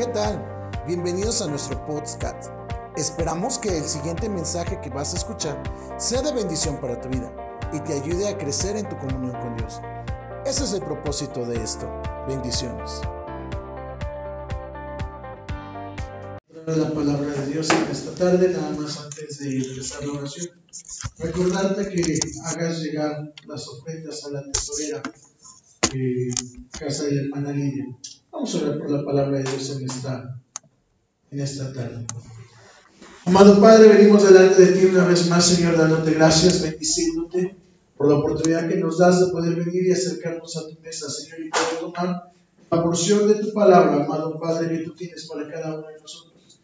¿Qué tal? Bienvenidos a nuestro podcast. Esperamos que el siguiente mensaje que vas a escuchar sea de bendición para tu vida y te ayude a crecer en tu comunión con Dios. Ese es el propósito de esto. Bendiciones. la palabra de Dios en esta tarde, nada más antes de empezar la oración. Recordarte que hagas llegar las ofrendas a la tesorera de casa de hermana Lidia. Vamos a orar por la palabra de Dios en esta, en esta tarde. Amado Padre, venimos delante de ti una vez más, Señor, dándote gracias, bendiciéndote por la oportunidad que nos das de poder venir y acercarnos a tu mesa, Señor, y poder tomar la porción de tu palabra, amado Padre, que tú tienes para cada uno de nosotros.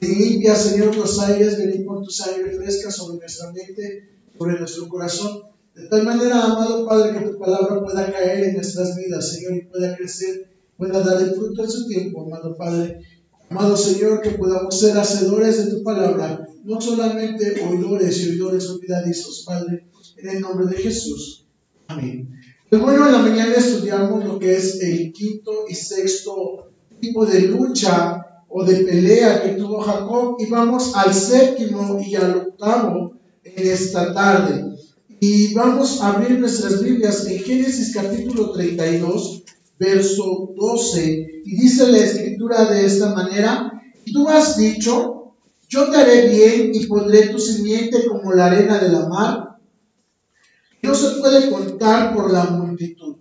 Y limpia, Señor, los aires, venir con tu sangre fresca sobre nuestra mente, sobre nuestro corazón. De tal manera, amado Padre, que tu palabra pueda caer en nuestras vidas, Señor, y pueda crecer, pueda dar el fruto en su tiempo, amado Padre. Amado Señor, que podamos ser hacedores de tu palabra, no solamente oidores y oidores olvidadizos, Padre, en el nombre de Jesús. Amén. Pues bueno, en la mañana estudiamos lo que es el quinto y sexto tipo de lucha o de pelea que tuvo Jacob y vamos al séptimo y al octavo en esta tarde. Y vamos a abrir nuestras Biblias en Génesis capítulo 32, verso 12. Y dice la escritura de esta manera, tú has dicho, yo te haré bien y pondré tu simiente como la arena de la mar. No se puede contar por la multitud.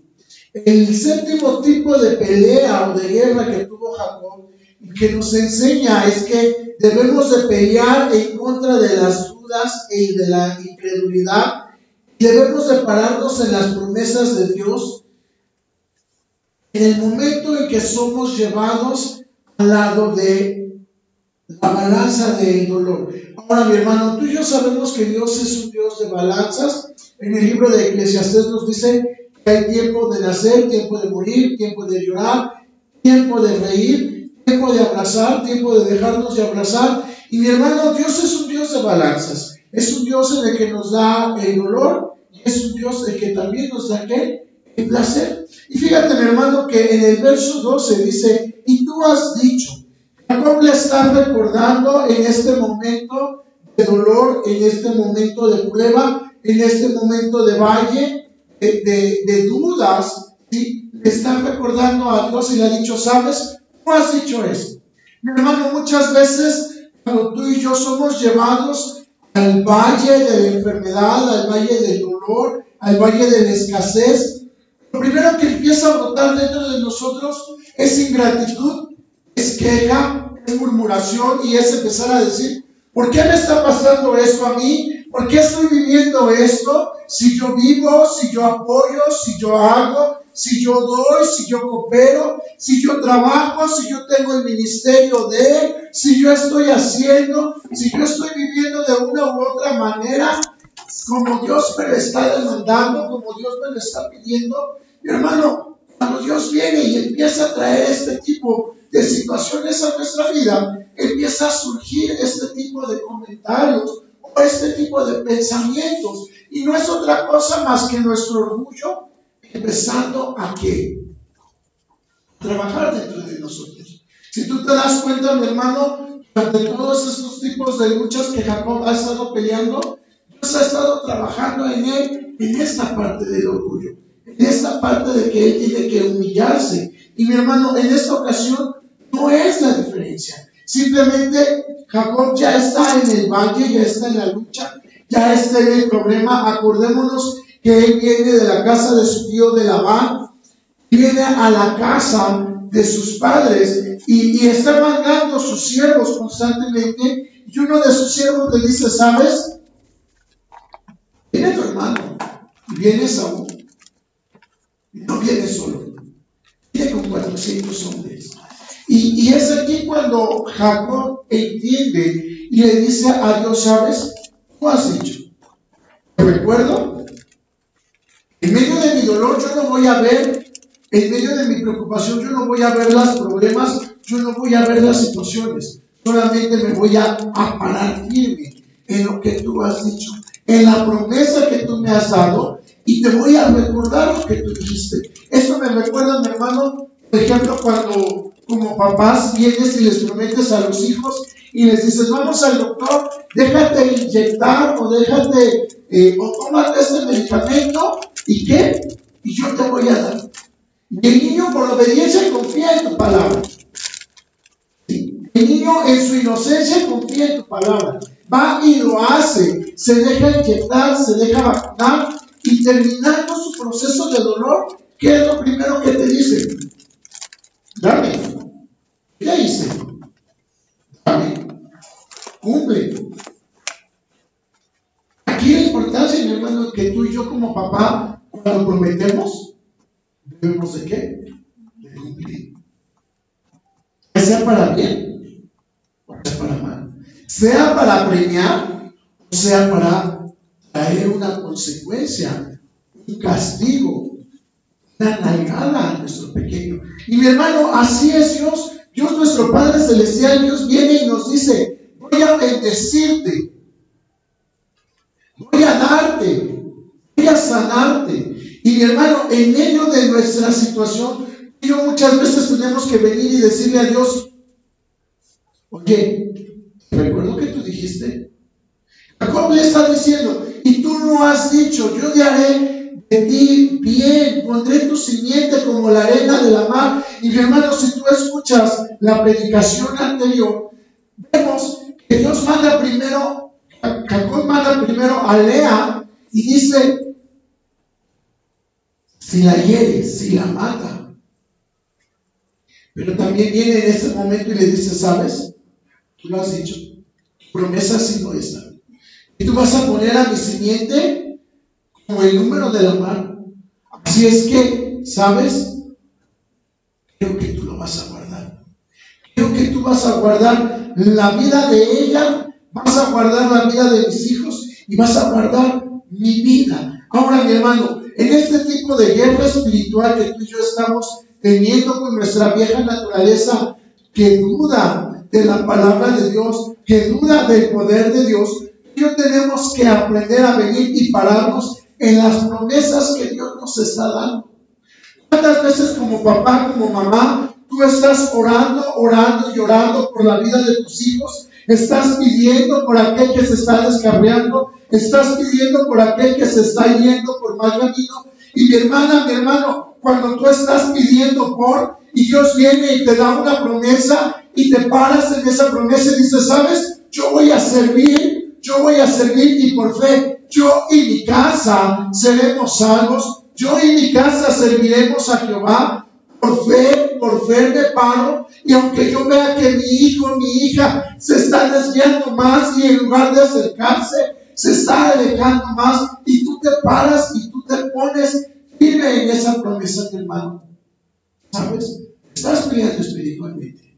El séptimo tipo de pelea o de guerra que tuvo Jacob que nos enseña es que debemos de pelear en contra de las dudas y de la incredulidad. Debemos de pararnos en las promesas de Dios en el momento en que somos llevados al lado de la balanza del dolor. Ahora, mi hermano, tú y yo sabemos que Dios es un Dios de balanzas. En el libro de Eclesiastés nos dice que hay tiempo de nacer, tiempo de morir, tiempo de llorar, tiempo de reír tiempo de abrazar, tiempo de dejarnos de abrazar. Y mi hermano, Dios es un Dios de balanzas. Es un Dios en el que nos da el dolor y es un Dios en el que también nos da el placer. Y fíjate, mi hermano, que en el verso 12 dice, y tú has dicho, Jacob le está recordando en este momento de dolor, en este momento de prueba, en este momento de valle, de, de, dudas, ¿sí? le está recordando a Dios y le ha dicho, sabes, has dicho eso? Mi hermano, muchas veces cuando tú y yo somos llevados al valle de la enfermedad, al valle del dolor, al valle de la escasez, lo primero que empieza a brotar dentro de nosotros es ingratitud, es queja, es murmuración y es empezar a decir, ¿por qué me está pasando esto a mí? ¿Por qué estoy viviendo esto? Si yo vivo, si yo apoyo, si yo hago, si yo doy, si yo coopero, si yo trabajo, si yo tengo el ministerio de, si yo estoy haciendo, si yo estoy viviendo de una u otra manera, como Dios me lo está demandando, como Dios me lo está pidiendo. Mi hermano, cuando Dios viene y empieza a traer este tipo de situaciones a nuestra vida, empieza a surgir este tipo de comentarios o este tipo de pensamientos. Y no es otra cosa más que nuestro orgullo empezando a qué? Trabajar dentro de nosotros. Si tú te das cuenta, mi hermano, durante todos estos tipos de luchas que Jacob ha estado peleando, Dios ha estado trabajando en él en esta parte del orgullo, en esta parte de que él tiene que humillarse. Y mi hermano, en esta ocasión no es la diferencia. Simplemente Jacob ya está en el valle, ya está en la lucha, ya está en el problema. Acordémonos que él viene de la casa de su tío de Labán, viene a la casa de sus padres y, está mandando sus siervos constantemente y uno de sus siervos le dice, ¿sabes? Viene tu hermano y viene Saúl. No viene solo, viene con 400 hombres. Y, es aquí cuando Jacob entiende y le dice a Dios, ¿sabes? ¿Tú has dicho? ¿Te recuerdo? En medio de mi dolor yo no voy a ver, en medio de mi preocupación yo no voy a ver los problemas, yo no voy a ver las situaciones. Solamente me voy a, parar firme en lo que tú has dicho, en la promesa que tú me has dado y te voy a recordar lo que tú dijiste. Esto me recuerda, mi hermano, por ejemplo, cuando como papás vienes y les prometes a los hijos y les dices, vamos al doctor, déjate inyectar o déjate, eh, o tómate este medicamento y qué, y yo te voy a dar. Y el niño por obediencia confía en tu palabra. El niño en su inocencia confía en tu palabra. Va y lo hace, se deja inyectar, se deja vacunar y terminando su proceso de dolor, ¿qué es lo primero que te dice? Dame. ¿Qué hice? Dame. Cumple. Aquí la importancia, mi hermano, que tú y yo como papá, cuando prometemos, debemos de qué? De cumplir. Sea para bien sea para. Sea para premiar o sea para traer una consecuencia, un castigo, una nalgada a nuestro pequeño. Y mi hermano, así es Dios. Dios nuestro Padre Celestial, Dios viene y nos dice, voy a bendecirte, voy a darte, voy a sanarte. Y mi hermano, en medio de nuestra situación, yo muchas veces tenemos que venir y decirle a Dios, oye, recuerdo que tú dijiste, Jacob le está diciendo, y tú no has dicho, yo te haré de ti bien, pondré tu simiente como la arena de la mar. Y mi hermano, si tú escuchas la predicación anterior, vemos que Dios manda primero, Jacob manda primero a Lea y dice, si la hiere, si la mata. Pero también viene en ese momento y le dice, ¿sabes? Tú lo has dicho, promesa sido esta. Y tú vas a poner a mi simiente como el número de la mano. Así es que, ¿sabes? Creo que tú lo vas a guardar. Creo que tú vas a guardar la vida de ella, vas a guardar la vida de mis hijos y vas a guardar mi vida. Ahora, mi hermano, en este tipo de guerra espiritual que tú y yo estamos teniendo con nuestra vieja naturaleza, que duda de la palabra de Dios, que duda del poder de Dios, tenemos que aprender a venir y pararnos en las promesas que Dios nos está dando. ¿Cuántas veces como papá, como mamá, tú estás orando, orando y orando por la vida de tus hijos? Estás pidiendo por aquel que se está descarriando, estás pidiendo por aquel que se está yendo por mal camino. Y mi hermana, mi hermano, cuando tú estás pidiendo por, y Dios viene y te da una promesa, y te paras en esa promesa y dices, ¿sabes? Yo voy a servir yo voy a servir y por fe, yo y mi casa seremos salvos, yo y mi casa serviremos a Jehová. Por fe, por fe me paro y aunque yo vea que mi hijo, mi hija se está desviando más y en lugar de acercarse, se está alejando más y tú te paras y tú te pones firme en esa promesa, hermano. ¿Sabes? Estás peleando espiritualmente.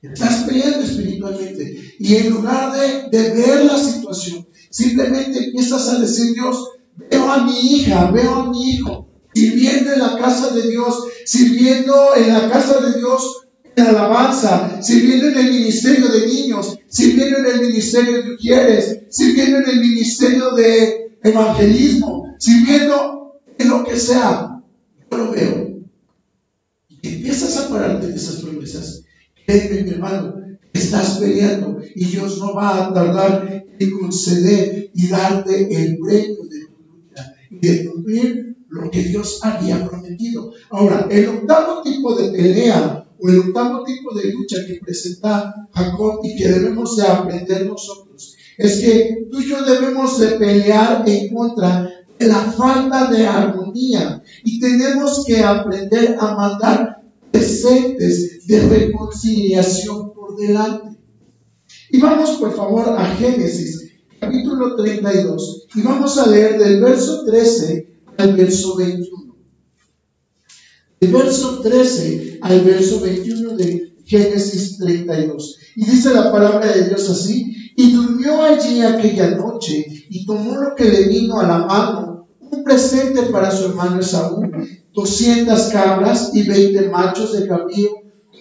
Estás peleando espiritualmente. Y en lugar de, de, ver la situación, simplemente empiezas a decir, Dios, veo a mi hija, veo a mi hijo, sirviendo en la casa de Dios, sirviendo en la casa de Dios en alabanza, sirviendo en el ministerio de niños, sirviendo en el ministerio de mujeres, sirviendo en el ministerio de evangelismo, sirviendo en lo que sea. Yo lo veo. Y empiezas a pararte de esas promesas mi hermano, estás peleando y Dios no va a tardar en conceder y darte el premio de tu lucha y de cumplir lo que Dios había prometido. Ahora, el octavo tipo de pelea o el octavo tipo de lucha que presenta Jacob y que debemos de aprender nosotros es que tú y yo debemos de pelear en contra de la falta de armonía y tenemos que aprender a mandar presentes de reconciliación por delante. Y vamos por favor a Génesis, capítulo 32, y vamos a leer del verso 13 al verso 21. Del verso 13 al verso 21 de Génesis 32. Y dice la palabra de Dios así, y durmió allí aquella noche y tomó lo que le vino a la mano, un presente para su hermano Esaú, 200 cabras y 20 machos de cabrío,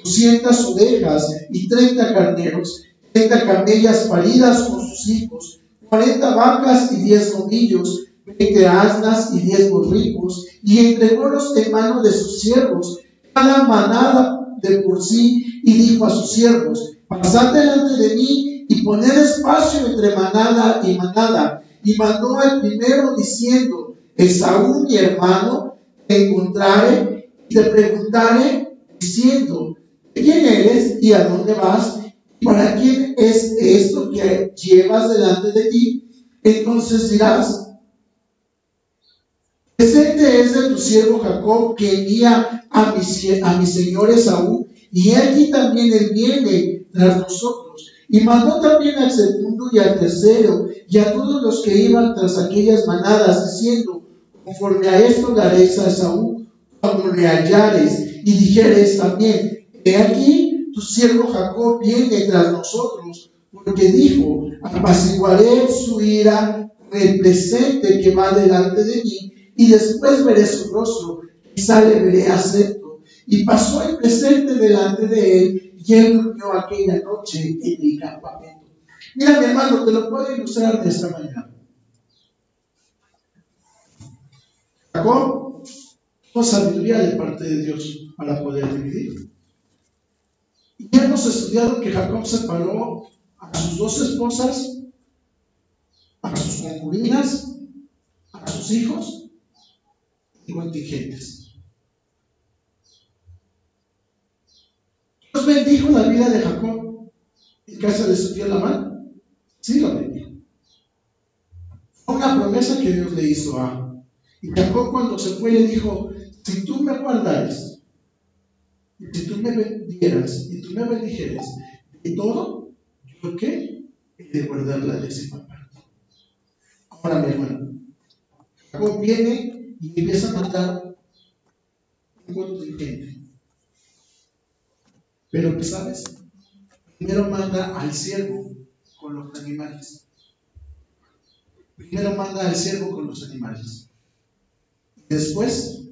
200 ovejas y 30 carneros, 30 camellas paridas con sus hijos, 40 vacas y 10 novillos, 20 asnas y 10 borricos, y entrególos en mano de sus siervos, cada manada de por sí y dijo a sus siervos, pasad delante de mí y poned espacio entre manada y manada. Y mandó al primero diciendo, Esaú, mi hermano, te encontraré y te preguntaré diciendo, ¿quién eres y a dónde vas? ¿Y para quién es esto que llevas delante de ti? Entonces dirás, presente es de tu siervo Jacob que envía a mi, a señor Esaú, y aquí también él viene tras nosotros. Y mandó también al segundo y al tercero, y a todos los que iban tras aquellas manadas, diciendo, conforme a esto le haréis a Esaú, cuando le hallares, y dijeres también, he aquí, tu siervo Jacob viene tras nosotros, porque dijo, apaciguaré su ira presente que va delante de mí, y después veré su rostro, quizá le veré acepto. Y pasó el presente delante de él, y él durmió aquella noche en el campamento. Mira, mi hermano, te lo puedo ilustrar de esta manera. Jacob tuvo sabiduría de parte de Dios para poder dividir. Y hemos estudiado que Jacob separó a sus dos esposas, a sus concubinas, a sus hijos y contingentes. Dios bendijo la vida de Jacob en casa de su tío Labán. Sí lo bendijo. Fue una promesa que Dios le hizo a y Jacob cuando se fue le dijo, si tú me guardares, y si tú me dieras, y tú me bendijeres de todo, ¿yo qué? He de guardar la décima parte. Ahora, mi hermano, Jacob viene y empieza a matar un contingente. Pero, ¿qué sabes? Primero manda al siervo con los animales. Primero manda al siervo con los animales. Después,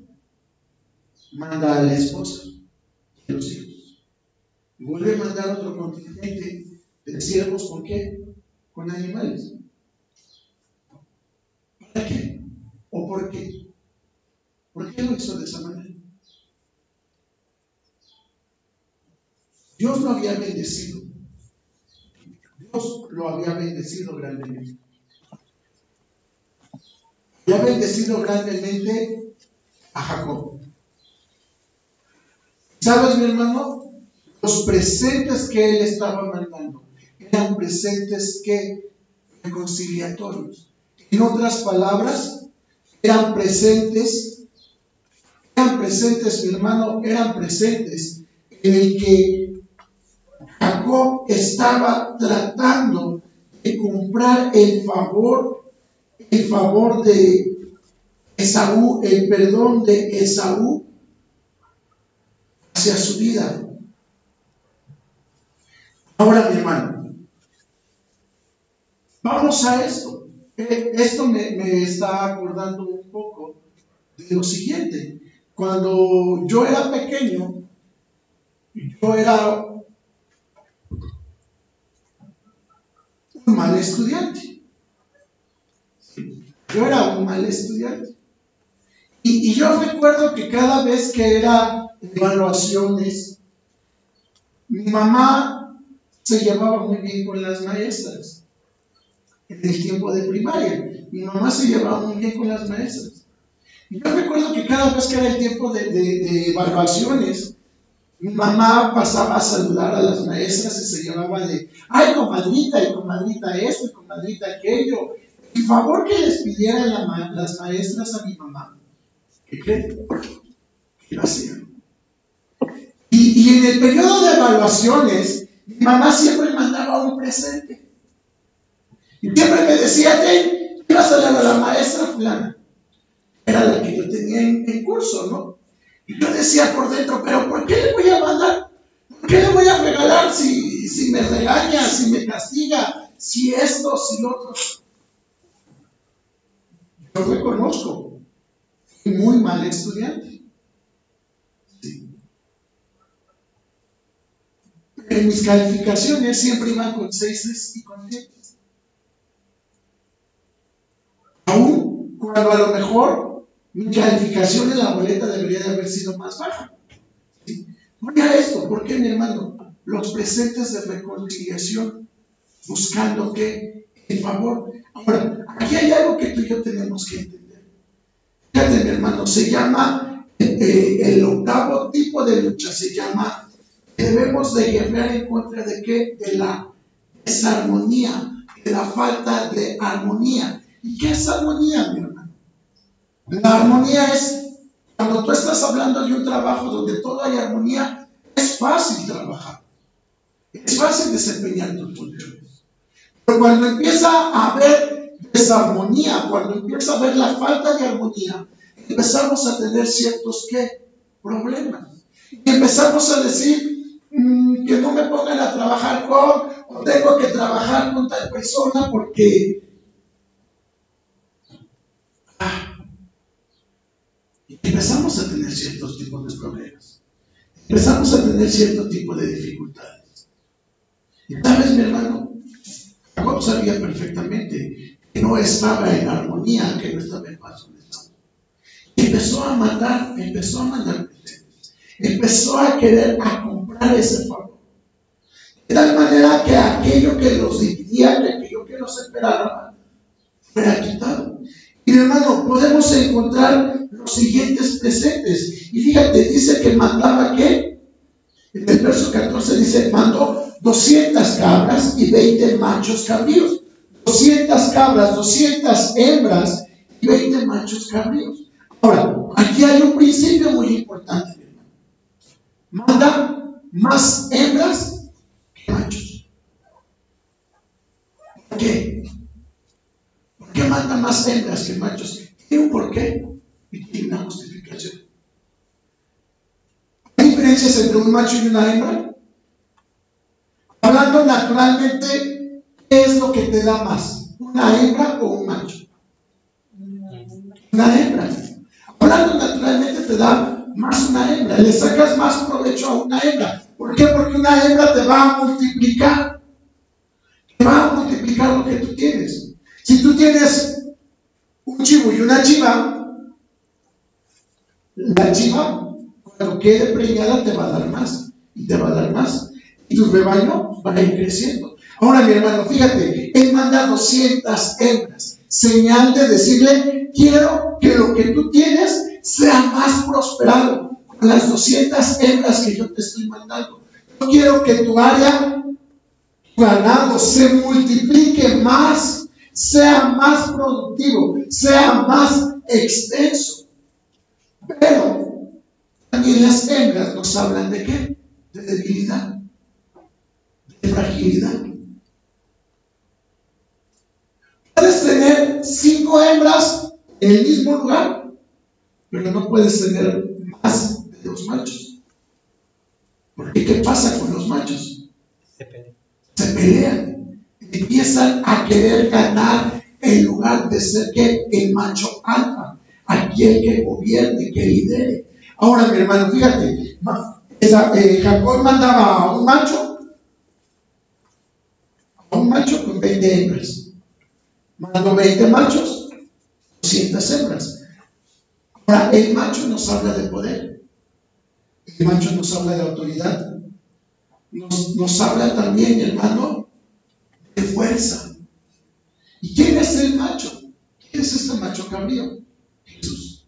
manda a la esposa y los hijos. Y vuelve a mandar otro contingente de siervos, ¿con qué? Con animales. ¿Para qué? ¿O por qué? ¿Por qué lo hizo de esa manera? Dios lo había bendecido. Dios lo había bendecido grandemente y ha bendecido grandemente a Jacob. ¿Sabes, mi hermano? Los presentes que él estaba mandando eran presentes que reconciliatorios. En otras palabras, eran presentes, eran presentes, mi hermano, eran presentes en el que Jacob estaba tratando de comprar el favor el favor de Esaú, el perdón de Esaú hacia su vida. Ahora, mi hermano, vamos a esto. Eh, esto me, está acordando un poco de lo siguiente. Cuando yo era pequeño, yo era un mal estudiante. Yo era un mal estudiante. Y, yo recuerdo que cada vez que era evaluaciones, mi mamá se llevaba muy bien con las maestras. En el tiempo de primaria, mi mamá se llevaba muy bien con las maestras. Y yo recuerdo que cada vez que era el tiempo de, evaluaciones, mi mamá pasaba a saludar a las maestras y se llevaba de, ay, comadrita, y comadrita esto, y comadrita aquello, el favor que les pidieran las maestras a mi mamá, ¿qué creen? Que lo hacían. Y, en el periodo de evaluaciones, mi mamá siempre mandaba un presente. Y siempre me decía, ten, vas a dar a la maestra fulana. Era la que yo tenía en, curso, ¿no? Y yo decía por dentro, pero ¿por qué le voy a mandar? ¿Por qué le voy a regalar si, si me regaña, si me castiga, si esto, si lo otro? Yo reconozco, fui muy mal estudiante. En mis calificaciones siempre iban con seises y con siete. Aún cuando a lo mejor mi calificación en la boleta debería de haber sido más baja. Mira esto, ¿por qué mi hermano? Los presentes de reconciliación, buscando que el favor. Ahora, aquí hay algo que tú y yo tenemos que entender. Fíjate, mi hermano, se llama eh, el octavo tipo de lucha, se llama debemos de guerrear en contra de qué? De la desarmonía, de la falta de armonía. ¿Y qué es armonía, mi hermano? La armonía es cuando tú estás hablando de un trabajo donde todo hay armonía, es fácil trabajar. Es fácil desempeñar tus funciones. Pero cuando empieza a haber desarmonía, cuando empieza a haber la falta de armonía, empezamos a tener ciertos ¿qué? problemas. Y empezamos a decir mm, que no me pongan a trabajar con, o tengo que trabajar con tal persona porque empezamos a tener ciertos tipos de problemas. Empezamos a tener cierto tipo de dificultades. Y tal vez mi hermano, sabía perfectamente que no estaba en armonía, que no estaba en paz con empezó a matar, empezó a mandar empezó a querer comprar ese favor. De tal manera que aquello que los dividía, que aquello que los esperaba, fuera quitado. Y hermano, podemos encontrar los siguientes presentes. Y fíjate, dice que mandaba qué? En el verso 14 dice, mandó 200 cabras y 20 machos cabríos. 200 cabras, 200 hembras y 20 machos cabríos. Ahora, aquí hay un principio muy importante. Manda más hembras que machos. ¿Por qué? ¿Por qué manda más hembras que machos? ¿Tiene un por qué? y tiene una justificación. ¿Hay diferencias entre un macho y una hembra? Hablando naturalmente, ¿qué es lo que te da más? ¿Una hembra o un macho? Una hembra. Hablando naturalmente te da más una hembra. Le sacas más provecho a una hembra. ¿Por qué? Porque una hembra te va a multiplicar. Te va a multiplicar lo que tú tienes. Si tú tienes un chivo y una chiva, la chiva, cuando quede preñada, te va a dar más, y te va a dar más, y tu rebaño va a ir creciendo. Ahora, mi hermano, fíjate, él manda 200 hembras, señal de decirle, quiero que lo que tú tienes sea más prosperado con las 200 hembras que yo te estoy mandando. Yo quiero que tu área, ganado, se multiplique más, sea más productivo, sea más extenso. Pero también las hembras nos hablan de qué? De debilidad, Puedes tener cinco hembras en el mismo lugar, pero no puedes tener más de dos machos. Porque ¿qué pasa con los machos? Se pelean. Se pelean. Empiezan a querer ganar en lugar de ser que el macho alfa aquel que gobierne, que lidere. Ahora, mi hermano, fíjate, eh, Jacob mandaba a un macho, a un macho con 20 hembras. Mandó 20 machos, 200 hembras. Ahora, el macho nos habla de poder. El macho nos habla de autoridad. Nos, nos habla también, hermano, de fuerza. ¿Y quién es el macho? ¿Quién es este macho cabrío? Jesús.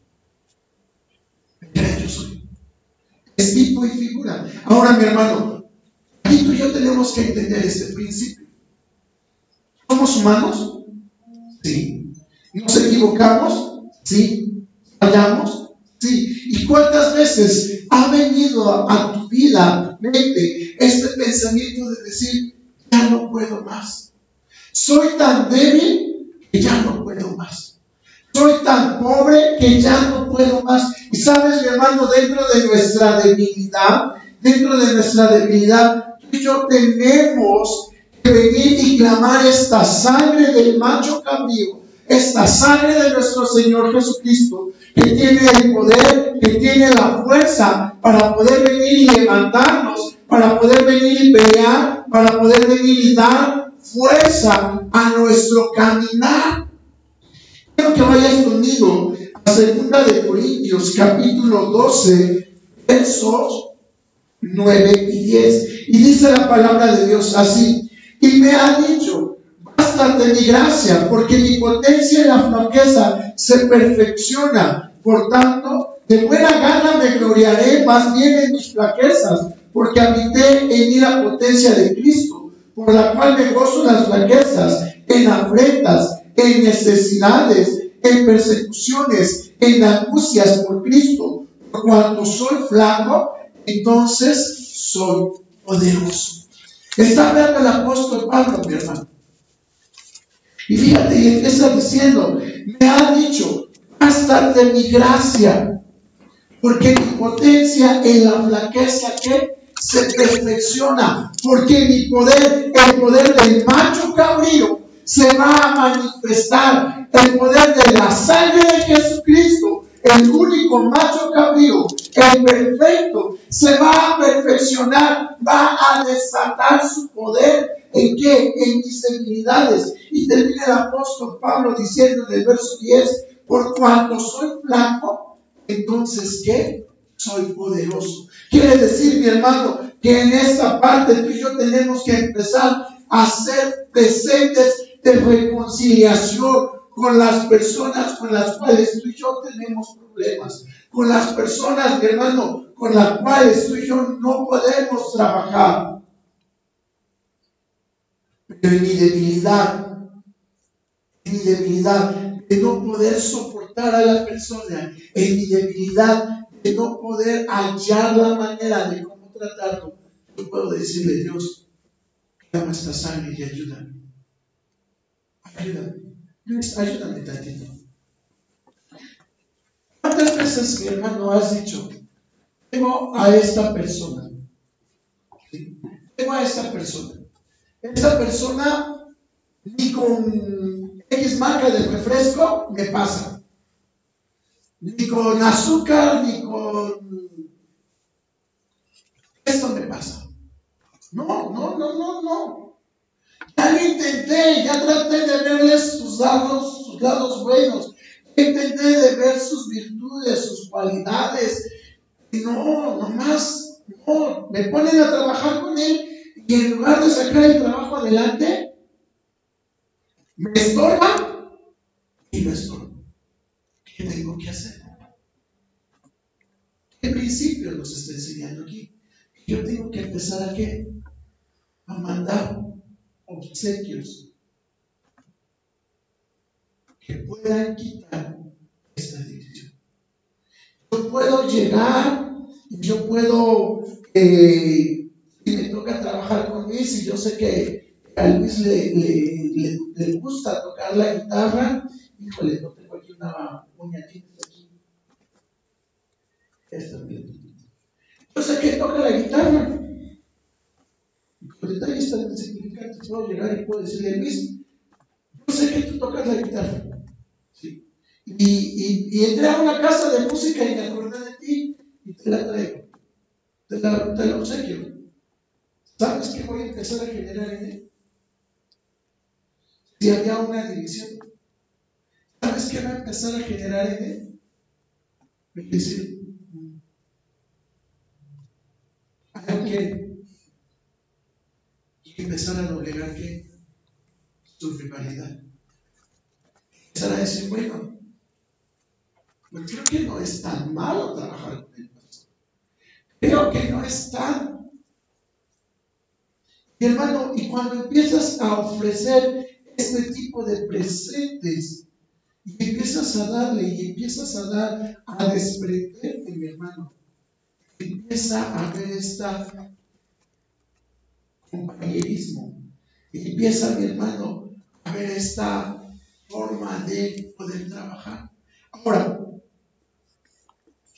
yo soy. Es tipo y figura. Ahora, mi hermano, aquí tú y yo tenemos que entender este principio. ¿Somos humanos? Sí. ¿Nos equivocamos? Sí. ¿Fallamos? Sí. ¿Y cuántas veces ha venido a, tu vida, mente, este pensamiento de decir, ya no puedo más? Soy tan débil que ya no puedo más. Soy tan pobre que ya no puedo más. Y sabes, mi hermano, dentro de nuestra debilidad, dentro de nuestra debilidad, tú y yo tenemos venir y clamar esta sangre del macho cambio, esta sangre de nuestro Señor Jesucristo, que tiene el poder, que tiene la fuerza para poder venir y levantarnos, para poder venir y pelear, para poder venir y dar fuerza a nuestro caminar. Quiero que vayas conmigo a segunda de Corintios, capítulo 12, versos 9 y 10. Y dice la palabra de Dios así. Y me ha dicho, basta de mi gracia, porque mi potencia en la flaqueza se perfecciona. Por tanto, de buena gana me gloriaré más bien en mis flaquezas, porque habité en mí la potencia de Cristo, por la cual me gozo las flaquezas, en afrentas, en necesidades, en persecuciones, en angustias por Cristo. Cuando soy flaco, entonces soy poderoso. Está hablando el apóstol Pablo, mi hermano. Y fíjate, y empieza diciendo, me ha dicho, hasta de mi gracia, porque mi potencia en la flaqueza que se perfecciona, porque mi poder, el poder del macho cabrío, se va a manifestar, el poder de la sangre de Jesucristo el único macho cabrío, el perfecto, se va a perfeccionar, va a desatar su poder en qué? En mis debilidades. Y termina el apóstol Pablo diciendo en el verso 10, por cuanto soy flaco, entonces ¿qué? Soy poderoso. Quiere decir, mi hermano, que en esta parte tú y yo tenemos que empezar a ser presentes de reconciliación con las personas con las cuales tú y yo tenemos problemas, con las personas, mi hermano, con las cuales tú y yo no podemos trabajar. Pero en mi debilidad, en mi debilidad de no poder soportar a la persona, en mi debilidad de no poder hallar la manera de cómo tratarlo, yo puedo decirle, Dios, llama esta sangre y ayúdame. Ayúdame. Ayúdame tantito. ¿Cuántas veces, mi hermano, has dicho, tengo a esta persona? Tengo a esta persona. Esta persona ni con X marca del refresco me pasa. Ni con azúcar, ni con... Esto me pasa. No, no, no, no, no. Ya lo intenté, ya traté de verles sus lados, sus lados buenos. Intenté de ver sus virtudes, sus cualidades. Y no, nomás, no, me ponen a trabajar con él y en lugar de sacar el trabajo adelante, me estorba y lo estorba. ¿Qué tengo que hacer? ¿Qué principio nos está enseñando aquí? Yo tengo que empezar a qué? A mandar obsequios que puedan quitar esta división. Yo puedo llegar, yo puedo, eh, si me toca trabajar con Luis y yo sé que a Luis le, le, le, gusta tocar la guitarra, híjole, no tengo aquí una muñequita aquí. Esta Yo sé que toca la guitarra. El detalle está en el significado. Puedo llegar y puedo decirle, Luis, yo sé que tú tocas la guitarra. Y, y, y, entré a una casa de música y me acordé de ti y te la traigo. Te la, te la obsequio. ¿Sabes qué voy a empezar a generar en él? Si había una división. ¿Sabes qué va a empezar a generar en él? Decir, que empezar a doblegar que su rivalidad. Empezar a decir, bueno, pues creo que no es tan malo trabajar con el pastor. Creo que no es tan. Y hermano, y cuando empiezas a ofrecer este tipo de presentes, y empiezas a darle y empiezas a dar, a desprenderte, mi hermano, empieza a ver esta compañerismo. Y empieza, mi hermano, a ver esta forma de poder trabajar. Ahora,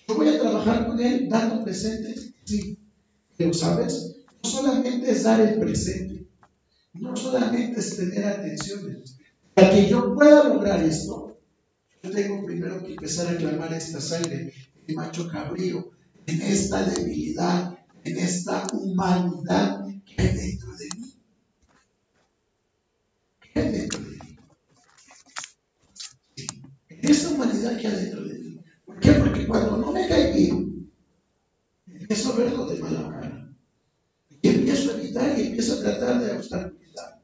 yo voy a trabajar con él dando presentes, sí, pero sabes, no solamente es dar el presente, no solamente es tener atenciones. Para que yo pueda lograr esto, yo tengo primero que empezar a clamar esta sangre de macho cabrío, en esta debilidad, en esta humanidad que hay dentro de mí. ¿Qué hay dentro de mí? En esta humanidad que hay dentro de mí. ¿Por qué? Porque cuando no me cae bien, empiezo a verlo de mala cara. quitar y empiezo a tratar de obstaculizar.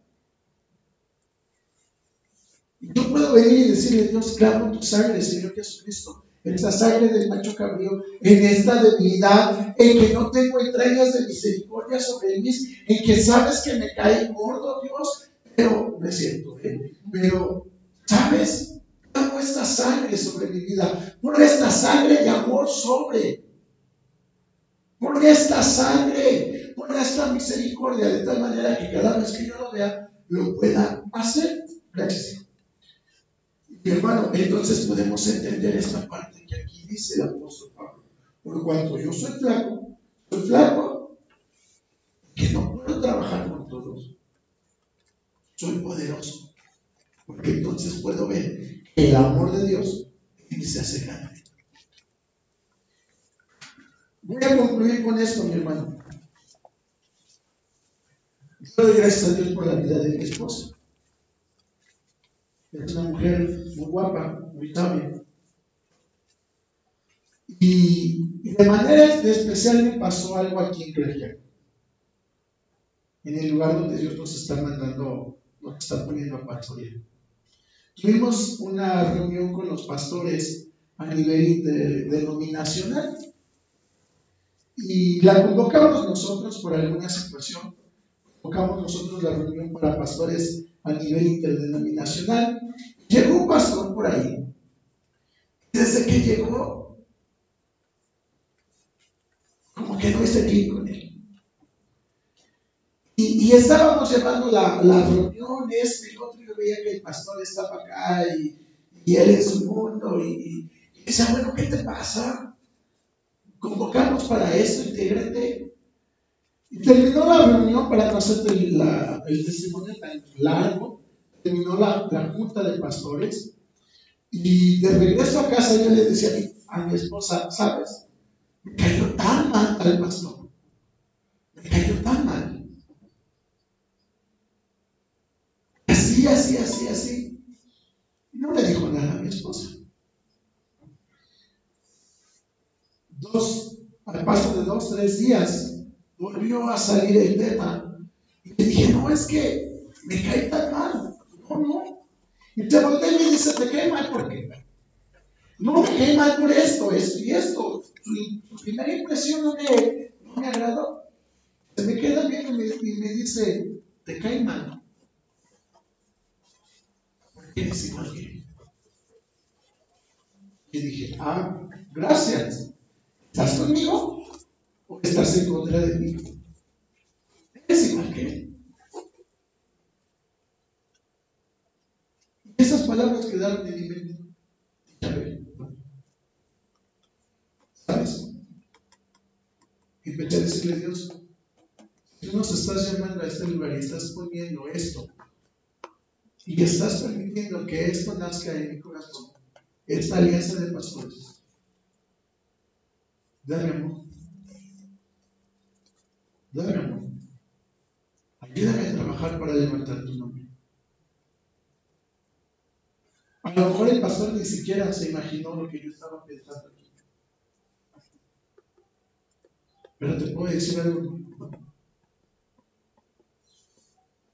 Yo puedo venir y decirle, Dios, clamo tu sangre, Señor Jesucristo, esta sangre del macho cabrío, en esta debilidad, en que no tengo entrañas de misericordia sobre mí, en que sabes que me cae gordo, Dios, pero, me siento, ¿eh? pero, ¿sabes? Amo esta sangre sobre mi vida, por esta sangre de amor sobre, por esta sangre, por esta misericordia, de tal manera que cada vez que yo lo vea, lo pueda hacer. Gracias. Mi hermano, entonces podemos entender esta parte que aquí dice el apóstol Pablo. Por cuanto yo soy flaco, soy flaco, que no puedo trabajar con todos. Soy poderoso. Porque entonces puedo ver el amor de Dios se hace grande. Voy a concluir con esto, mi hermano. Yo doy gracias a Dios por la vida de mi esposa. Es una mujer muy guapa, muy sabia. Y, de manera especial me pasó algo aquí en Grecia. En el lugar donde Dios nos está mandando, nos está poniendo a pastorear. Tuvimos una reunión con los pastores a nivel denominacional y la convocamos nosotros por alguna situación. Convocamos nosotros la reunión para pastores a nivel interdenominacional. Llegó un pastor por ahí. Desde que llegó, como que no hice clic con él. Y, estábamos llevando la, la reunión, este y otro, yo veía que el pastor estaba acá y, y él en su mundo. Y, y, decía, bueno, ¿qué te pasa? Convocamos para eso, intégrate. Y terminó la reunión para no hacerte el testimonio tan largo. Terminó la, la, junta de pastores. Y de regreso a casa yo le decía a mi, esposa, ¿sabes? Me cayó tan mal al pastor. Me cayó tan mal. Así, así, así, así. Y no le dijo nada a mi esposa. Dos, al paso de dos, tres días, volvió a salir el tema. Y le dije, no, es que me cae tan mal. No, no. Y te volteé y me dice, ¿te cae mal por qué? No, me cae mal por esto, esto y esto. Tu, primera impresión no me, no me agradó. Se me queda bien y me, dice, ¿te cae mal? Porque eres igual que Y dije, ah, gracias. ¿Estás conmigo? O estás en contra de mí. Es igual que él. Esas palabras quedaron en mi mente. ¿Sabes? Y empecé a decirle a Dios, tú nos estás llamando a este lugar y estás poniendo esto, y estás permitiendo que esto nazca en mi corazón, esta alianza de pastores, dame amor. Dame Ayúdame a trabajar para levantar tu nombre. A lo mejor el pastor ni siquiera se imaginó lo que yo estaba pensando aquí. Pero te puedo decir algo.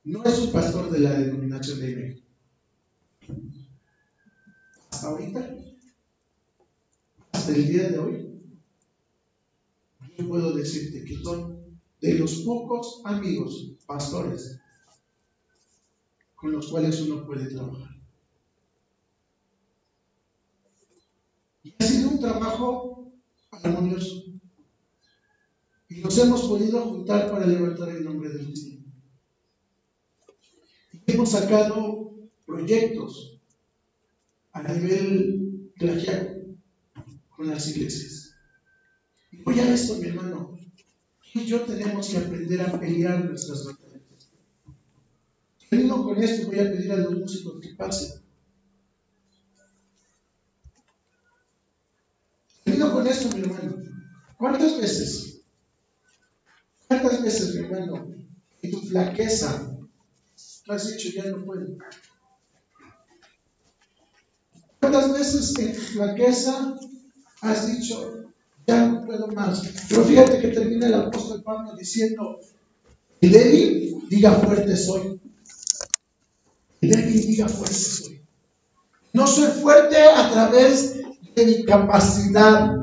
No es un pastor de la denominación de México. Hasta ahorita, hasta el día de hoy, yo puedo decirte que son de los pocos amigos pastores con los cuales uno puede trabajar. Y ha sido un trabajo armonioso. Y nos hemos podido juntar para levantar el nombre del Señor. Y hemos sacado proyectos a nivel glacial con las iglesias. Y voy a esto, mi hermano y yo tenemos que aprender a pelear nuestras batallas. Termino con esto, voy a pedir a los músicos que pasen. Termino con esto, mi hermano. ¿Cuántas veces? ¿Cuántas veces, mi hermano, en tu flaqueza tú has dicho ya no puedo? ¿Cuántas veces en tu flaqueza has dicho no puedo más. Pero fíjate que termina el apóstol Pablo diciendo, El débil diga fuerte soy. El débil diga fuerte soy. No soy fuerte a través de mi capacidad,